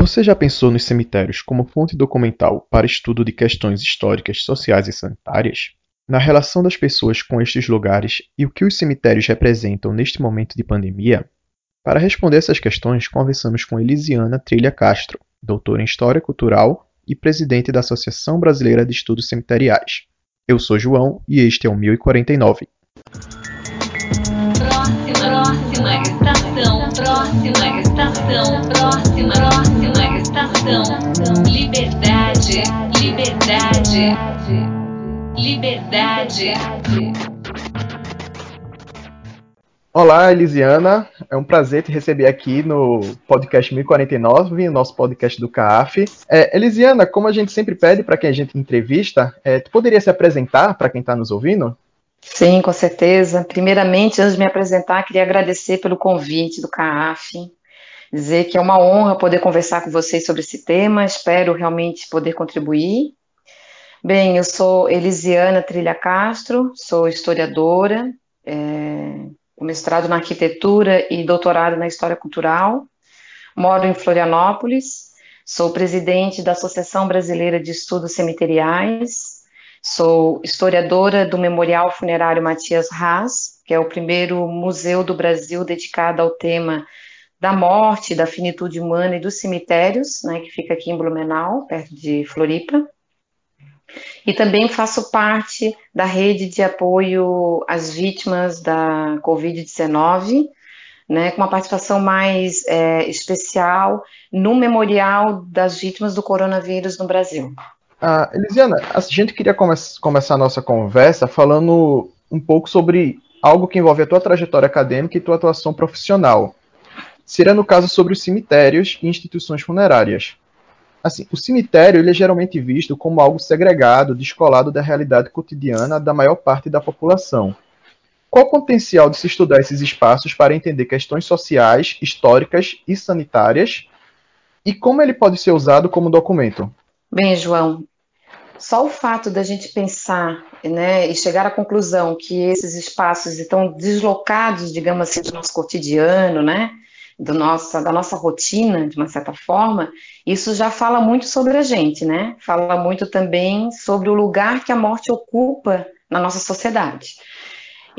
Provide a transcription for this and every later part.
Você já pensou nos cemitérios como fonte documental para estudo de questões históricas, sociais e sanitárias? Na relação das pessoas com estes lugares e o que os cemitérios representam neste momento de pandemia? Para responder essas questões, conversamos com Elisiana Trilha Castro, doutora em História Cultural e presidente da Associação Brasileira de Estudos Cemiteriais. Eu sou João e este é o 1049. Próxima, próxima estação, próxima estação, próxima, próxima estação. Liberdade, liberdade, liberdade. Olá, Elisiana. É um prazer te receber aqui no podcast 1049, nosso podcast do CAF. É, Elisiana, como a gente sempre pede para quem a gente entrevista, é, tu poderia se apresentar para quem está nos ouvindo? Sim, com certeza. Primeiramente, antes de me apresentar, queria agradecer pelo convite do CAF, dizer que é uma honra poder conversar com vocês sobre esse tema, espero realmente poder contribuir. Bem, eu sou Elisiana Trilha Castro, sou historiadora, é, mestrado na arquitetura e doutorado na história cultural. Moro em Florianópolis, sou presidente da Associação Brasileira de Estudos Cemiteriais, sou historiadora do Memorial Funerário Matias Haas, que é o primeiro museu do Brasil dedicado ao tema da morte, da finitude humana e dos cemitérios, né, que fica aqui em Blumenau, perto de Floripa. E também faço parte da rede de apoio às vítimas da Covid-19, né, com uma participação mais é, especial no memorial das vítimas do coronavírus no Brasil. Ah, Elisiana, a gente queria come começar a nossa conversa falando um pouco sobre algo que envolve a tua trajetória acadêmica e tua atuação profissional. Seria no caso sobre os cemitérios e instituições funerárias. Assim, o cemitério é geralmente visto como algo segregado, descolado da realidade cotidiana da maior parte da população. Qual o potencial de se estudar esses espaços para entender questões sociais, históricas e sanitárias? E como ele pode ser usado como documento? Bem, João, só o fato da gente pensar né, e chegar à conclusão que esses espaços estão deslocados, digamos assim, do nosso cotidiano, né, do nossa, da nossa rotina, de uma certa forma, isso já fala muito sobre a gente, né? Fala muito também sobre o lugar que a morte ocupa na nossa sociedade.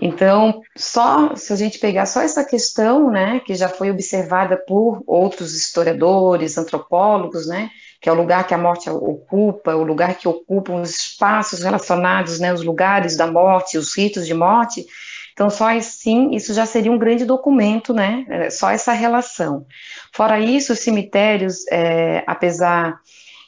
Então, só se a gente pegar só essa questão, né, que já foi observada por outros historiadores, antropólogos, né, que é o lugar que a morte ocupa, o lugar que ocupam os espaços relacionados, né, os lugares da morte, os ritos de morte, então, só assim, isso já seria um grande documento, né? É, só essa relação. Fora isso, os cemitérios, é, apesar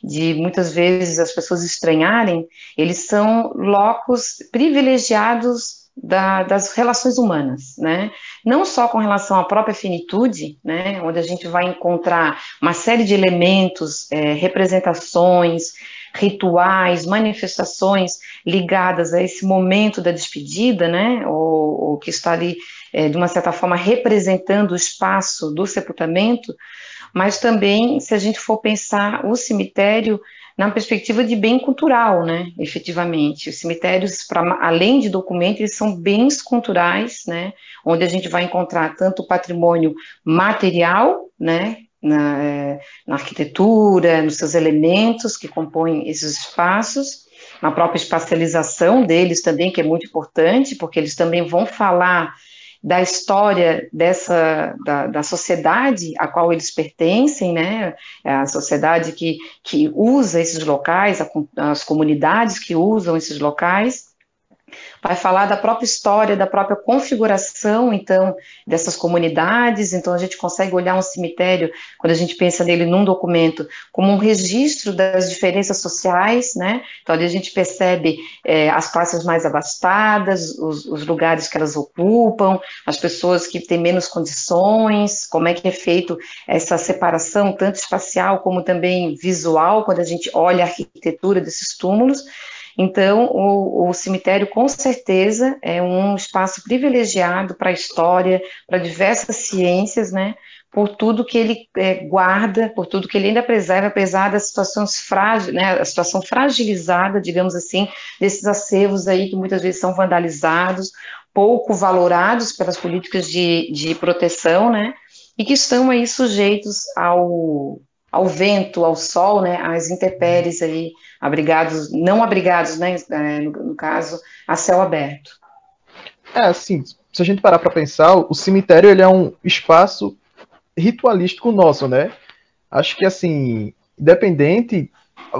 de muitas vezes as pessoas estranharem, eles são locos privilegiados da, das relações humanas, né? Não só com relação à própria finitude, né? Onde a gente vai encontrar uma série de elementos, é, representações, rituais, manifestações ligadas a esse momento da despedida, né, ou, ou que está ali, é, de uma certa forma, representando o espaço do sepultamento, mas também, se a gente for pensar o cemitério na perspectiva de bem cultural, né, efetivamente. Os cemitérios, pra, além de documentos, eles são bens culturais, né, onde a gente vai encontrar tanto patrimônio material, né, na, é, na arquitetura, nos seus elementos que compõem esses espaços, na própria espacialização deles também, que é muito importante, porque eles também vão falar da história dessa da, da, sociedade a qual eles pertencem, né? É a sociedade que, que usa esses locais, a, as comunidades que usam esses locais vai falar da própria história, da própria configuração, então, dessas comunidades. Então, a gente consegue olhar um cemitério, quando a gente pensa nele num documento, como um registro das diferenças sociais, né? Então, ali a gente percebe é, as classes mais abastadas, os, os lugares que elas ocupam, as pessoas que têm menos condições, como é que é feito essa separação, tanto espacial como também visual, quando a gente olha a arquitetura desses túmulos. Então, o, o, cemitério, com certeza, é um espaço privilegiado para a história, para diversas ciências, né? Por tudo que ele é, guarda, por tudo que ele ainda preserva, apesar das situações frágeis, né? A situação fragilizada, digamos assim, desses acervos aí que muitas vezes são vandalizados, pouco valorados pelas políticas de, de proteção, né? E que estão aí sujeitos ao ao vento, ao sol, né, às intempéries aí, abrigados, não abrigados, né, é, no, no caso, a céu aberto. É, assim, se a gente parar para pensar, o cemitério ele é um espaço ritualístico nosso, né? Acho que assim, independente,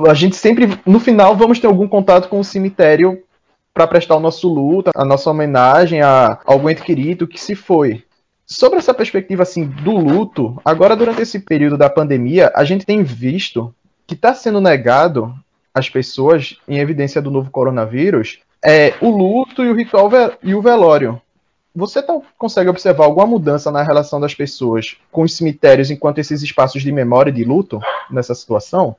a gente sempre, no final, vamos ter algum contato com o cemitério para prestar o nosso luto, a nossa homenagem a algum ente querido que se foi. Sobre essa perspectiva assim do luto, agora durante esse período da pandemia, a gente tem visto que está sendo negado às pessoas, em evidência do novo coronavírus, é o luto e o ritual e o velório. Você tá, consegue observar alguma mudança na relação das pessoas com os cemitérios enquanto esses espaços de memória e de luto nessa situação?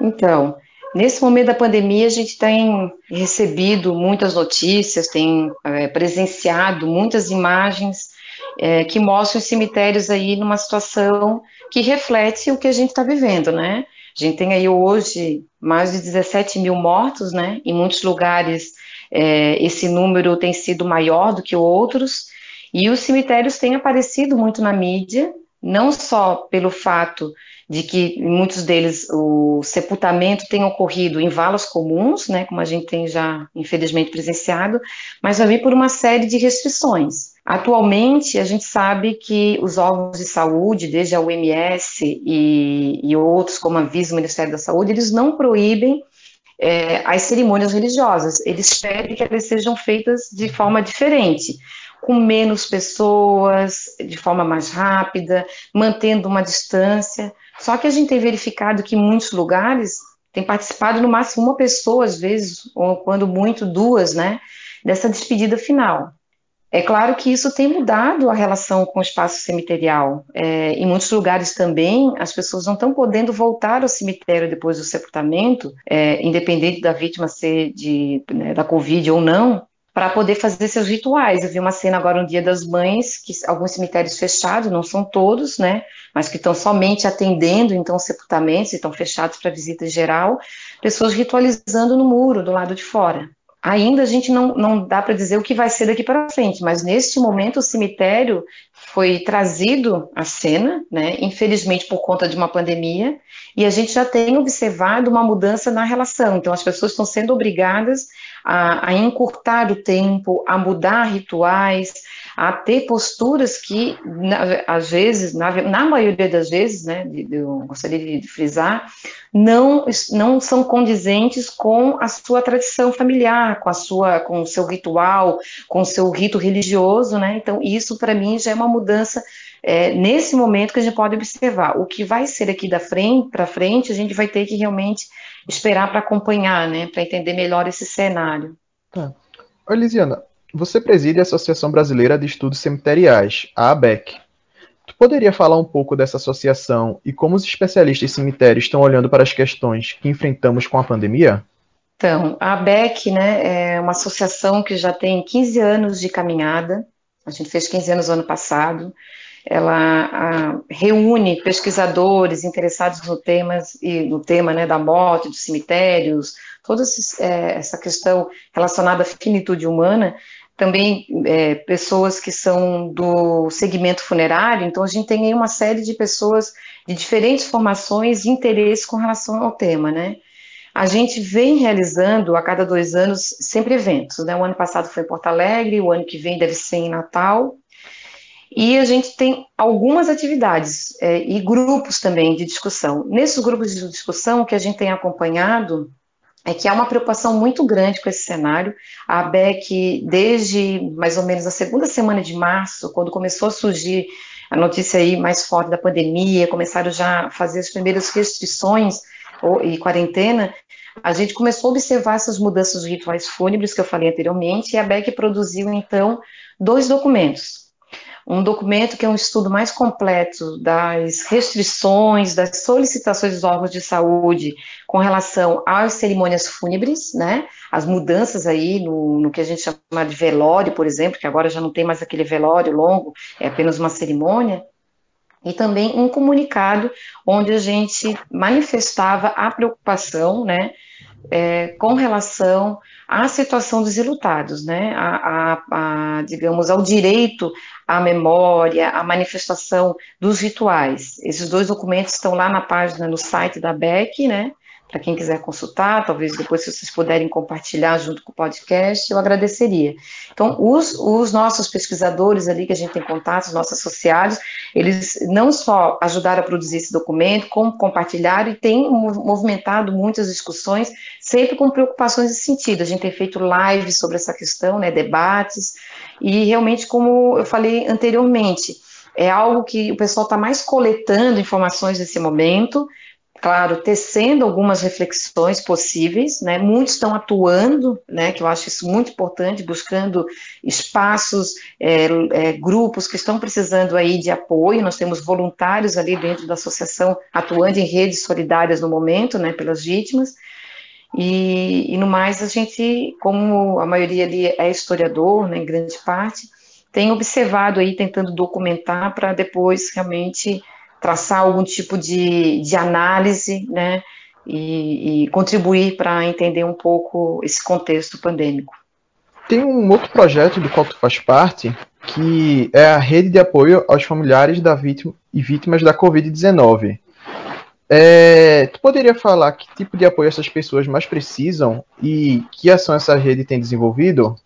Então, nesse momento da pandemia, a gente tem recebido muitas notícias, tem é, presenciado muitas imagens é, que mostram os cemitérios aí numa situação que reflete o que a gente está vivendo, né? A gente tem aí hoje mais de 17 mil mortos, né? Em muitos lugares é, esse número tem sido maior do que outros, e os cemitérios têm aparecido muito na mídia, não só pelo fato de que muitos deles o sepultamento tem ocorrido em valas comuns, né, como a gente tem já infelizmente presenciado, mas também por uma série de restrições. Atualmente, a gente sabe que os órgãos de saúde, desde a OMS e, e outros, como a Visa, o Ministério da Saúde, eles não proíbem é, as cerimônias religiosas. Eles pedem que elas sejam feitas de forma diferente, com menos pessoas, de forma mais rápida, mantendo uma distância. Só que a gente tem verificado que em muitos lugares tem participado no máximo uma pessoa, às vezes, ou quando muito duas, né, dessa despedida final. É claro que isso tem mudado a relação com o espaço cemiterial. É, em muitos lugares também, as pessoas não estão podendo voltar ao cemitério depois do sepultamento, é, independente da vítima ser de, né, da Covid ou não, para poder fazer seus rituais. Eu vi uma cena agora no Dia das Mães, que alguns cemitérios fechados, não são todos, né, mas que estão somente atendendo, então, sepultamentos, estão fechados para visita geral, pessoas ritualizando no muro, do lado de fora ainda a gente não, não dá para dizer o que vai ser daqui para frente, mas neste momento o cemitério foi trazido à cena, né, infelizmente por conta de uma pandemia, e a gente já tem observado uma mudança na relação. Então, as pessoas estão sendo obrigadas a, a encurtar o tempo, a mudar rituais, a ter posturas que, na, às vezes, na, na, maioria das vezes, né, de, de, eu gostaria de, frisar, não, não são condizentes com a sua tradição familiar, com a sua, com o seu ritual, com o seu rito religioso, né? Então, isso para mim já é uma mudança é, nesse momento que a gente pode observar. O que vai ser aqui da frente para frente, a gente vai ter que realmente esperar para acompanhar, né, para entender melhor esse cenário. Tá. Oi, Lisiana, você preside a Associação Brasileira de Estudos Cemiteriais, a ABEC. Tu poderia falar um pouco dessa associação e como os especialistas em cemitérios estão olhando para as questões que enfrentamos com a pandemia? Então, a ABEC né, é uma associação que já tem 15 anos de caminhada, a gente fez 15 anos no ano passado, ela a, reúne pesquisadores interessados no, temas, e, no tema né, da morte, dos cemitérios, toda é, essa questão relacionada à finitude humana, também é, pessoas que são do segmento funerário, então a gente tem aí uma série de pessoas de diferentes formações e interesses com relação ao tema, né? A gente vem realizando a cada dois anos sempre eventos, né? O ano passado foi em Porto Alegre, o ano que vem deve ser em Natal, e a gente tem algumas atividades é, e grupos também de discussão. Nesses grupos de discussão, o que a gente tem acompanhado é que há uma preocupação muito grande com esse cenário. A ABEC, desde mais ou menos a segunda semana de março, quando começou a surgir a notícia aí mais forte da pandemia, começaram já a fazer as primeiras restrições e quarentena, a gente começou a observar essas mudanças dos rituais fúnebres que eu falei anteriormente, e a ABEC produziu, então, dois documentos um documento que é um estudo mais completo das restrições, das solicitações dos órgãos de saúde com relação às cerimônias fúnebres, né? As mudanças aí no, no que a gente chama de velório, por exemplo, que agora já não tem mais aquele velório longo, é apenas uma cerimônia. E também um comunicado onde a gente manifestava a preocupação, né? é, com relação à situação dos ilutados, né? A, a, a, digamos, ao direito à memória, à manifestação dos rituais. Esses dois documentos estão lá na página, no site da BEC, né? Para quem quiser consultar, talvez depois se vocês puderem compartilhar junto com o podcast, eu agradeceria. Então, os, os nossos pesquisadores ali que a gente tem contato, os nossos associados, eles não só ajudaram a produzir esse documento, como compartilharam e têm movimentado muitas discussões, sempre com preocupações nesse sentido. A gente tem feito lives sobre essa questão, né, debates, e realmente, como eu falei anteriormente, é algo que o pessoal está mais coletando informações nesse momento, claro, tecendo algumas reflexões possíveis, né? Muitos estão atuando, né? Que eu acho isso muito importante, buscando espaços, é, é, grupos que estão precisando aí de apoio. Nós temos voluntários ali dentro da associação atuando em redes solidárias no momento, né? Pelas vítimas. E, e no mais, a gente, como a maioria ali é historiador, né? Em grande parte, tem observado aí, tentando documentar para depois realmente traçar algum tipo de, de análise, né, e, e contribuir para entender um pouco esse contexto pandêmico. Tem um outro projeto do qual tu faz parte, que é a rede de apoio aos familiares da vítima e vítimas da Covid-19. É, tu poderia falar que tipo de apoio essas pessoas mais precisam e que ação essa rede tem desenvolvido?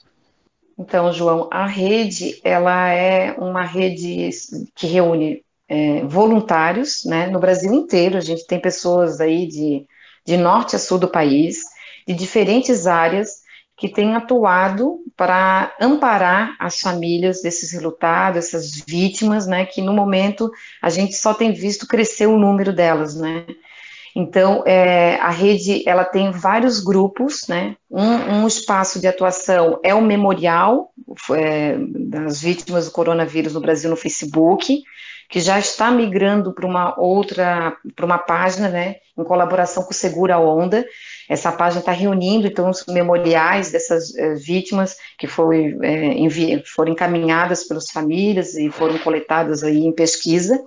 Então, João, a rede ela é uma rede que reúne é, voluntários, né? No Brasil inteiro, a gente tem pessoas aí de, de norte a sul do país, de diferentes áreas, que têm atuado para amparar as famílias desses relutados, essas vítimas, né? Que no momento a gente só tem visto crescer o número delas, né? Então, é, a rede ela tem vários grupos, né? Um, um espaço de atuação é o memorial é, das vítimas do coronavírus no Brasil no Facebook que já está migrando para uma outra, para uma página, né, em colaboração com o Segura Onda. Essa página está reunindo, então, os memoriais dessas eh, vítimas que foi, eh, foram encaminhadas pelas famílias e foram coletadas aí em pesquisa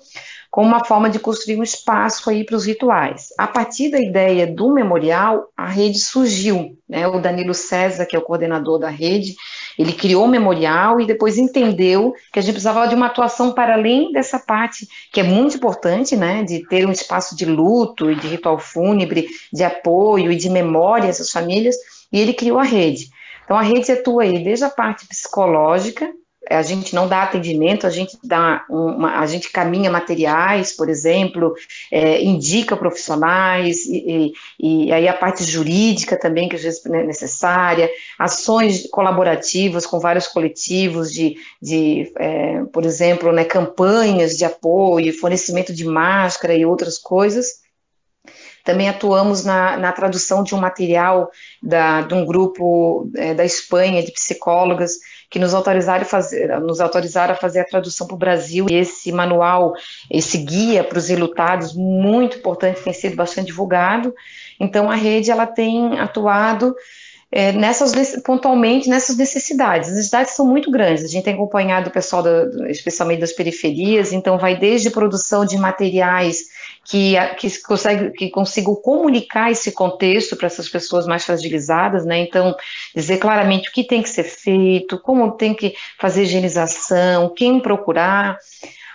como uma forma de construir um espaço aí para os rituais. A partir da ideia do memorial, a rede surgiu. Né? O Danilo César, que é o coordenador da rede, ele criou o memorial e depois entendeu que a gente precisava de uma atuação para além dessa parte, que é muito importante, né? de ter um espaço de luto e de ritual fúnebre, de apoio e de memória às famílias, e ele criou a rede. Então a rede atua aí desde a parte psicológica, a gente não dá atendimento, a gente dá uma, a gente caminha materiais, por exemplo, é, indica profissionais, e, e, e, aí a parte jurídica também, que às vezes é necessária, ações colaborativas com vários coletivos de, de é, por exemplo, né, campanhas de apoio, fornecimento de máscara e outras coisas. Também atuamos na, na tradução de um material da, de um grupo é, da Espanha de psicólogas que nos autorizaram a fazer, nos autorizaram a fazer a tradução para o Brasil. E esse manual, esse guia para os ilutados, muito importante, tem sido bastante divulgado. Então a rede ela tem atuado é, nessas pontualmente nessas necessidades. As necessidades são muito grandes. A gente tem acompanhado o pessoal, da, especialmente das periferias, então vai desde produção de materiais que, que, consegue, que consigam comunicar esse contexto para essas pessoas mais fragilizadas, né? Então, dizer claramente o que tem que ser feito, como tem que fazer higienização, quem procurar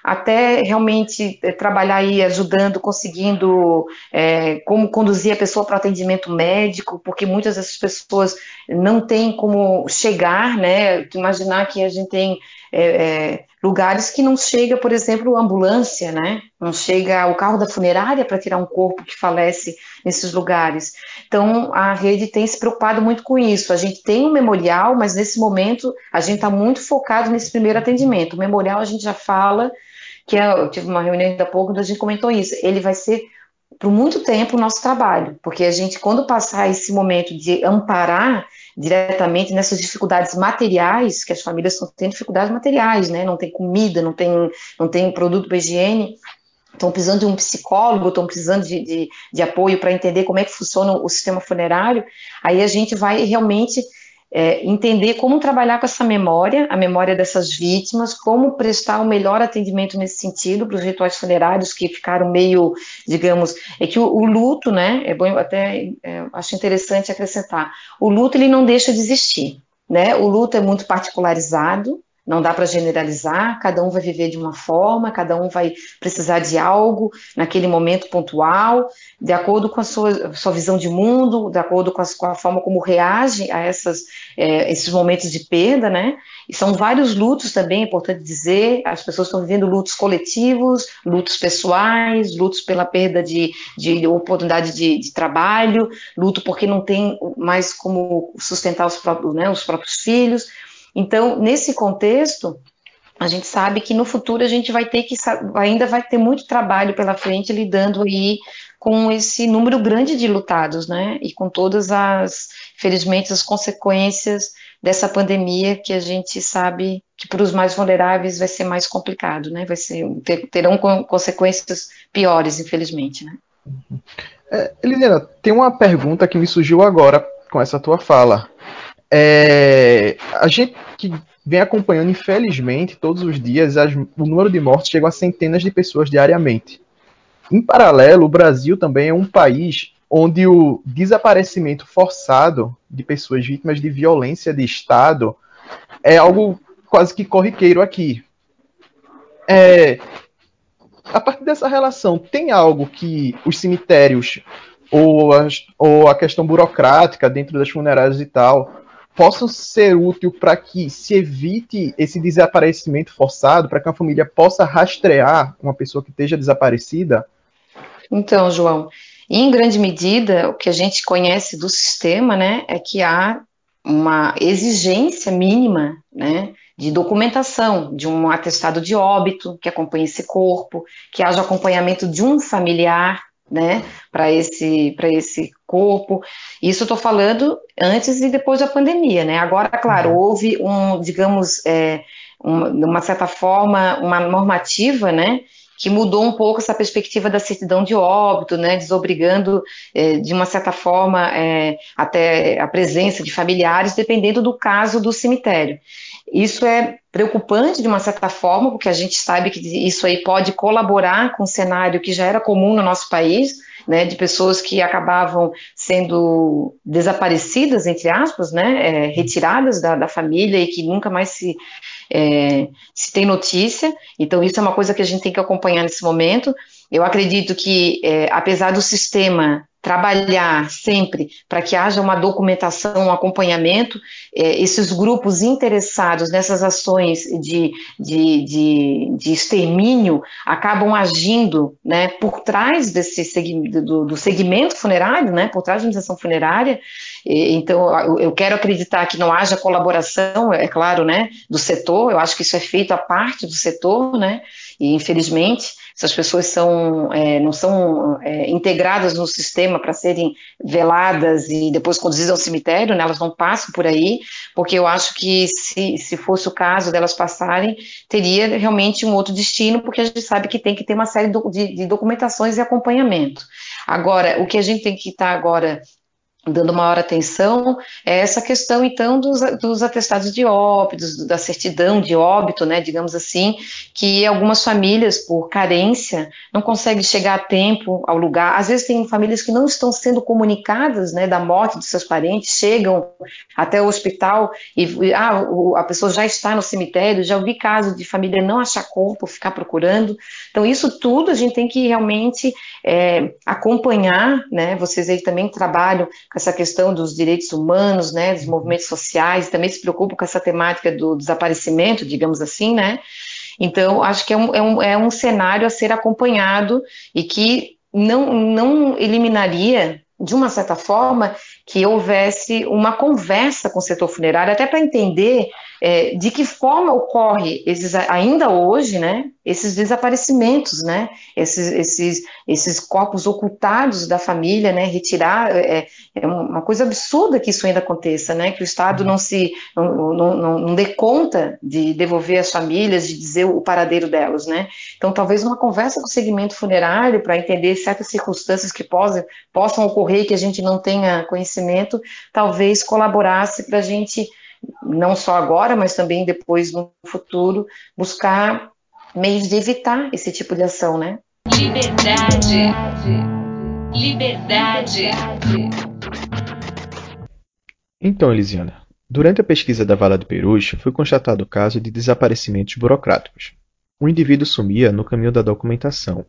até realmente é, trabalhar aí ajudando, conseguindo é, como conduzir a pessoa para o atendimento médico, porque muitas dessas pessoas não têm como chegar, né? Imaginar que a gente tem é, é, lugares que não chega, por exemplo, ambulância, né? Não chega o carro da funerária para tirar um corpo que falece nesses lugares. Então, a rede tem se preocupado muito com isso. A gente tem um memorial, mas nesse momento a gente está muito focado nesse primeiro atendimento. O memorial a gente já fala que é, eu tive uma reunião ainda há pouco onde a gente comentou isso. Ele vai ser por muito tempo o nosso trabalho, porque a gente, quando passar esse momento de amparar diretamente nessas dificuldades materiais, que as famílias estão tendo dificuldades materiais, né? Não tem comida, não tem, não tem produto para higiene, estão precisando de um psicólogo, estão precisando de, de, de apoio para entender como é que funciona o sistema funerário, aí a gente vai realmente é, entender como trabalhar com essa memória, a memória dessas vítimas, como prestar o um melhor atendimento nesse sentido para os rituais funerários que ficaram meio, digamos, é que o, o luto, né, é bom até é, acho interessante acrescentar, o luto ele não deixa de existir, né? O luto é muito particularizado, não dá para generalizar, cada um vai viver de uma forma, cada um vai precisar de algo naquele momento pontual, de acordo com a sua, sua visão de mundo, de acordo com a, com a forma como reage a essas, é, esses momentos de perda, né? E são vários lutos também, é importante dizer, as pessoas estão vivendo lutos coletivos, lutos pessoais, lutos pela perda de, de oportunidade de, de trabalho, luto porque não tem mais como sustentar os próprios, né, os próprios filhos, então, nesse contexto, a gente sabe que no futuro a gente vai ter que ainda vai ter muito trabalho pela frente lidando aí com esse número grande de lutados, né? E com todas as, felizmente, as consequências dessa pandemia que a gente sabe que para os mais vulneráveis vai ser mais complicado, né? Vai ser ter, terão consequências piores, infelizmente, né? É, tem uma pergunta que me surgiu agora com essa tua fala. É, a gente que vem acompanhando, infelizmente, todos os dias, as, o número de mortes chega a centenas de pessoas diariamente. Em paralelo, o Brasil também é um país onde o desaparecimento forçado de pessoas vítimas de violência de Estado é algo quase que corriqueiro aqui. É, a partir dessa relação, tem algo que os cemitérios ou, as, ou a questão burocrática dentro das funerárias e tal possam ser útil para que se evite esse desaparecimento forçado, para que a família possa rastrear uma pessoa que esteja desaparecida? Então, João, em grande medida, o que a gente conhece do sistema, né, é que há uma exigência mínima, né, de documentação, de um atestado de óbito que acompanhe esse corpo, que haja acompanhamento de um familiar, né, para esse, para esse corpo. Isso eu estou falando antes e depois da pandemia, né? Agora, claro, uhum. houve um, digamos, é, uma, de uma certa forma, uma normativa, né, que mudou um pouco essa perspectiva da certidão de óbito, né, desobrigando, é, de uma certa forma, é, até a presença de familiares, dependendo do caso do cemitério. Isso é preocupante de uma certa forma, porque a gente sabe que isso aí pode colaborar com um cenário que já era comum no nosso país, né, de pessoas que acabavam sendo desaparecidas, entre aspas, né, é, retiradas da, da, família e que nunca mais se, é, se tem notícia. Então, isso é uma coisa que a gente tem que acompanhar nesse momento. Eu acredito que, é, apesar do sistema trabalhar sempre para que haja uma documentação, um acompanhamento, é, esses grupos interessados nessas ações de, de, de, de extermínio acabam agindo né, por trás desse do, do, segmento funerário, né, por trás da organização funerária. Então, eu quero acreditar que não haja colaboração, é claro, né, do setor, eu acho que isso é feito a parte do setor, né, e infelizmente essas pessoas são, é, não são é, integradas no sistema para serem veladas e depois conduzidas ao cemitério, né, elas não passam por aí, porque eu acho que se, se fosse o caso delas passarem, teria realmente um outro destino, porque a gente sabe que tem que ter uma série de, de documentações e acompanhamento. Agora, o que a gente tem que estar tá agora dando maior atenção é essa questão então dos, dos atestados de óbito, da certidão de óbito, né, digamos assim, que algumas famílias por carência não conseguem chegar a tempo ao lugar. Às vezes tem famílias que não estão sendo comunicadas, né, da morte dos seus parentes, chegam até o hospital e ah, a pessoa já está no cemitério. Já ouvi casos de família não achar corpo, ficar procurando. Então isso tudo a gente tem que realmente é, acompanhar, né. Vocês aí também trabalham essa questão dos direitos humanos, né, dos movimentos sociais, também se preocupa com essa temática do desaparecimento, digamos assim, né? Então, acho que é um, é um, é um cenário a ser acompanhado e que não, não eliminaria, de uma certa forma, que houvesse uma conversa com o setor funerário, até para entender é, de que forma ocorre esses, ainda hoje, né, esses desaparecimentos, né, esses, esses, esses corpos ocultados da família, né, retirar, é, é uma coisa absurda que isso ainda aconteça, né, que o Estado não se, não, não, não dê conta de devolver as famílias, de dizer o paradeiro delas, né, então talvez uma conversa com o segmento funerário para entender certas circunstâncias que possam, possam ocorrer que a gente não tenha conhecimento talvez colaborasse para a gente, não só agora, mas também depois no futuro, buscar meios de evitar esse tipo de ação, né? Liberdade. Liberdade. Então, Elisiana, durante a pesquisa da Vala de Perus, foi constatado o caso de desaparecimentos burocráticos. O indivíduo sumia no caminho da documentação.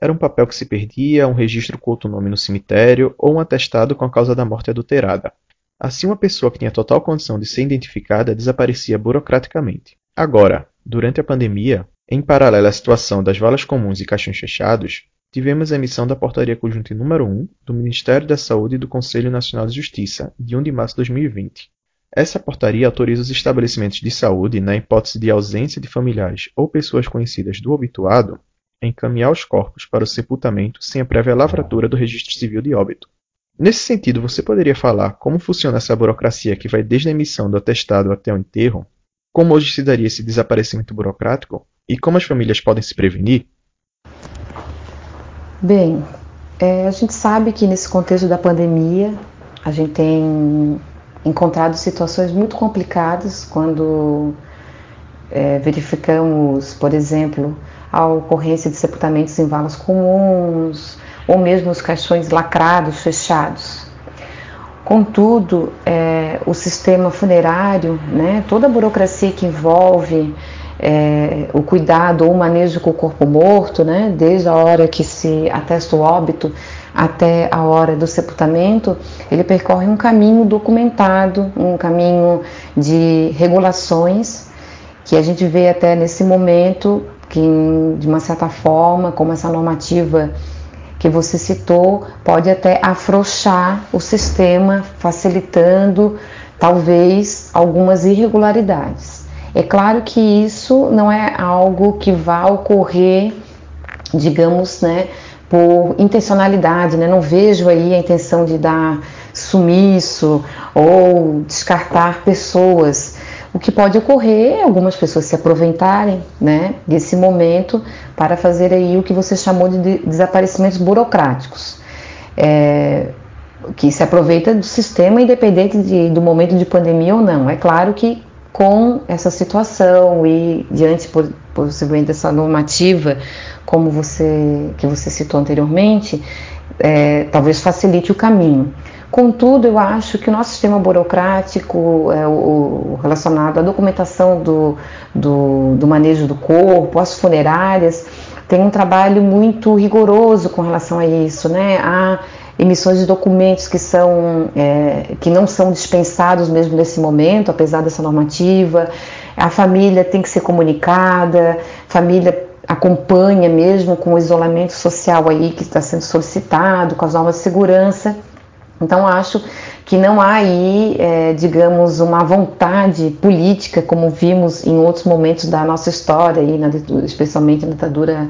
Era um papel que se perdia, um registro com outro nome no cemitério ou um atestado com a causa da morte adulterada. Assim, uma pessoa que tinha total condição de ser identificada desaparecia burocraticamente. Agora, durante a pandemia, em paralelo à situação das valas comuns e caixões fechados, tivemos a emissão da Portaria Conjunta número 1 do Ministério da Saúde e do Conselho Nacional de Justiça, de 1 de março de 2020. Essa portaria autoriza os estabelecimentos de saúde, na hipótese de ausência de familiares ou pessoas conhecidas do obituado, a encaminhar os corpos para o sepultamento sem a prévia lavratura do registro civil de óbito. Nesse sentido, você poderia falar como funciona essa burocracia que vai desde a emissão do atestado até o enterro? Como hoje se daria esse desaparecimento burocrático? E como as famílias podem se prevenir? Bem, é, a gente sabe que nesse contexto da pandemia a gente tem encontrado situações muito complicadas quando é, verificamos, por exemplo, a ocorrência de sepultamentos em valas comuns ou mesmo os caixões lacrados, fechados. Contudo, é, o sistema funerário, né, toda a burocracia que envolve é, o cuidado ou o manejo com o corpo morto, né, desde a hora que se atesta o óbito até a hora do sepultamento, ele percorre um caminho documentado, um caminho de regulações que a gente vê até nesse momento que, de uma certa forma, como essa normativa que você citou, pode até afrouxar o sistema, facilitando talvez algumas irregularidades. É claro que isso não é algo que vá ocorrer, digamos, né, por intencionalidade, né? Não vejo aí a intenção de dar sumiço ou descartar pessoas. O que pode ocorrer é algumas pessoas se aproveitarem, né, desse momento para fazer aí o que você chamou de desaparecimentos burocráticos. É, que se aproveita do sistema independente de, do momento de pandemia ou não. É claro que com essa situação e diante possivelmente dessa normativa, como você que você citou anteriormente, é, talvez facilite o caminho. Contudo, eu acho que o nosso sistema burocrático, é, o, relacionado à documentação do, do, do manejo do corpo, as funerárias, tem um trabalho muito rigoroso com relação a isso, né? Há emissões de documentos que, são, é, que não são dispensados mesmo nesse momento, apesar dessa normativa. A família tem que ser comunicada, família acompanha mesmo com o isolamento social aí que está sendo solicitado, com as normas de segurança. Então acho que não há aí, é, digamos, uma vontade política como vimos em outros momentos da nossa história, aí, na, especialmente na ditadura,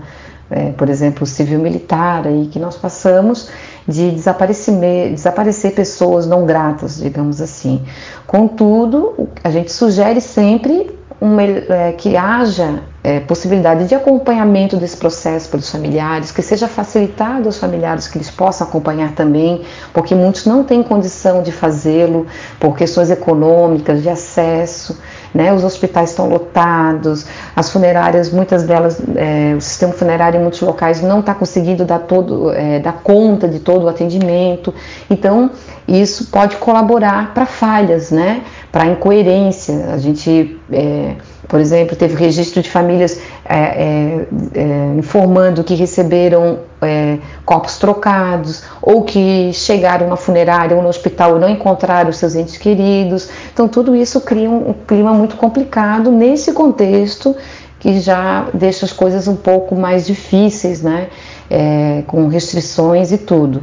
é, por exemplo, civil-militar aí que nós passamos, de desaparecer pessoas não gratas, digamos assim. Contudo, a gente sugere sempre uma, é, que haja é, possibilidade de acompanhamento desse processo pelos familiares, que seja facilitado aos familiares que eles possam acompanhar também, porque muitos não têm condição de fazê-lo por questões econômicas, de acesso. Né? Os hospitais estão lotados, as funerárias, muitas delas, é, o sistema funerário em muitos locais não está conseguindo dar, todo, é, dar conta de todo o atendimento. Então, isso pode colaborar para falhas, né? Para incoerência. A gente, é, por exemplo, teve registro de famílias é, é, é informando que receberam é, corpos trocados ou que chegaram na funerária ou no hospital e não encontraram seus entes queridos. Então, tudo isso cria um, um clima muito complicado nesse contexto que já deixa as coisas um pouco mais difíceis, né? É, com restrições e tudo.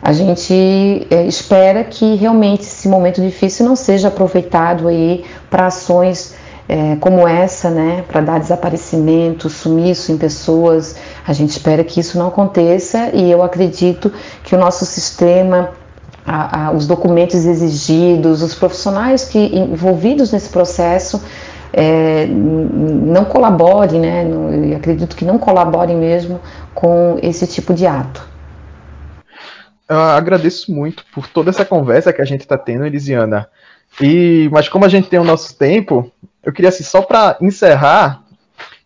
A gente é, espera que realmente esse momento difícil não seja aproveitado aí para ações é, como essa, né, para dar desaparecimento, sumiço em pessoas. A gente espera que isso não aconteça e eu acredito que o nosso sistema, a, a, os documentos exigidos, os profissionais que envolvidos nesse processo é, não colaborem, né, eu acredito que não colaborem mesmo com esse tipo de ato. Eu agradeço muito por toda essa conversa que a gente está tendo, Elisiana. E, mas como a gente tem o nosso tempo, eu queria assim, só para encerrar,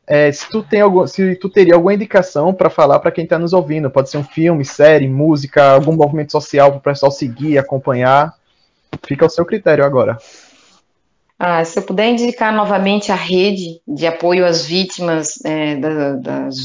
é, se tu tem algum, se tu teria alguma indicação para falar para quem está nos ouvindo, pode ser um filme, série, música, algum movimento social para o pessoal seguir, acompanhar, fica ao seu critério agora. Ah, se eu puder indicar novamente a rede de apoio às vítimas é, da, das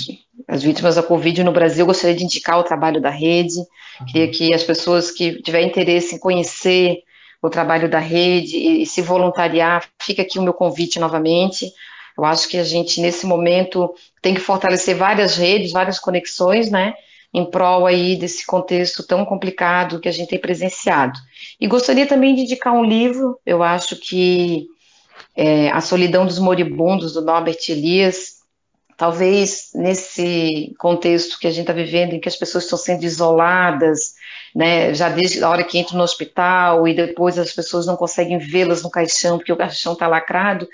as vítimas da Covid no Brasil, gostaria de indicar o trabalho da rede. Uhum. Queria que as pessoas que tiverem interesse em conhecer o trabalho da rede e, e se voluntariar, fica aqui o meu convite novamente. Eu acho que a gente, nesse momento, tem que fortalecer várias redes, várias conexões, né? Em prol aí desse contexto tão complicado que a gente tem presenciado. E gostaria também de indicar um livro, eu acho que é, A Solidão dos Moribundos, do Norbert Elias, talvez nesse contexto que a gente está vivendo, em que as pessoas estão sendo isoladas, né, já desde a hora que entram no hospital e depois as pessoas não conseguem vê-las no caixão porque o caixão está lacrado,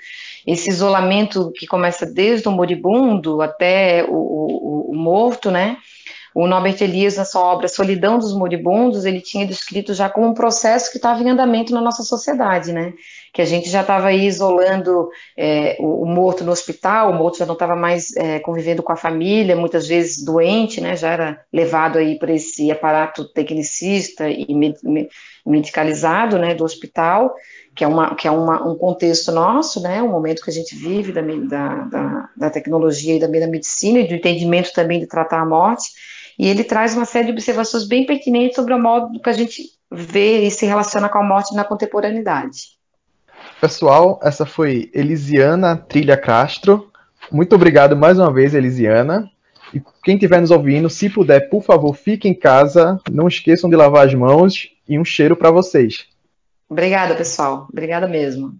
esse isolamento que começa desde o moribundo até o, o, o morto, né, o Norbert Elias, na sua obra Solidão dos Moribundos, ele tinha descrito já como um processo que estava em andamento na nossa sociedade, né? Que a gente já estava isolando é, o, o, morto no hospital, o morto já não estava mais é, convivendo com a família, muitas vezes doente, né? Já era levado aí por esse aparato tecnicista e med medicalizado, né? Do hospital que é, uma, que é uma, um contexto nosso, né, um momento que a gente vive da, da, da, tecnologia e da medicina e do entendimento também de tratar a morte, e ele traz uma série de observações bem pertinentes sobre o modo que a gente vê e se relaciona com a morte na contemporaneidade. Pessoal, essa foi Elisiana Trilha Castro. Muito obrigado mais uma vez, Elisiana. E quem estiver nos ouvindo, se puder, por favor, fique em casa. Não esqueçam de lavar as mãos e um cheiro para vocês. Obrigada, pessoal. Obrigada mesmo.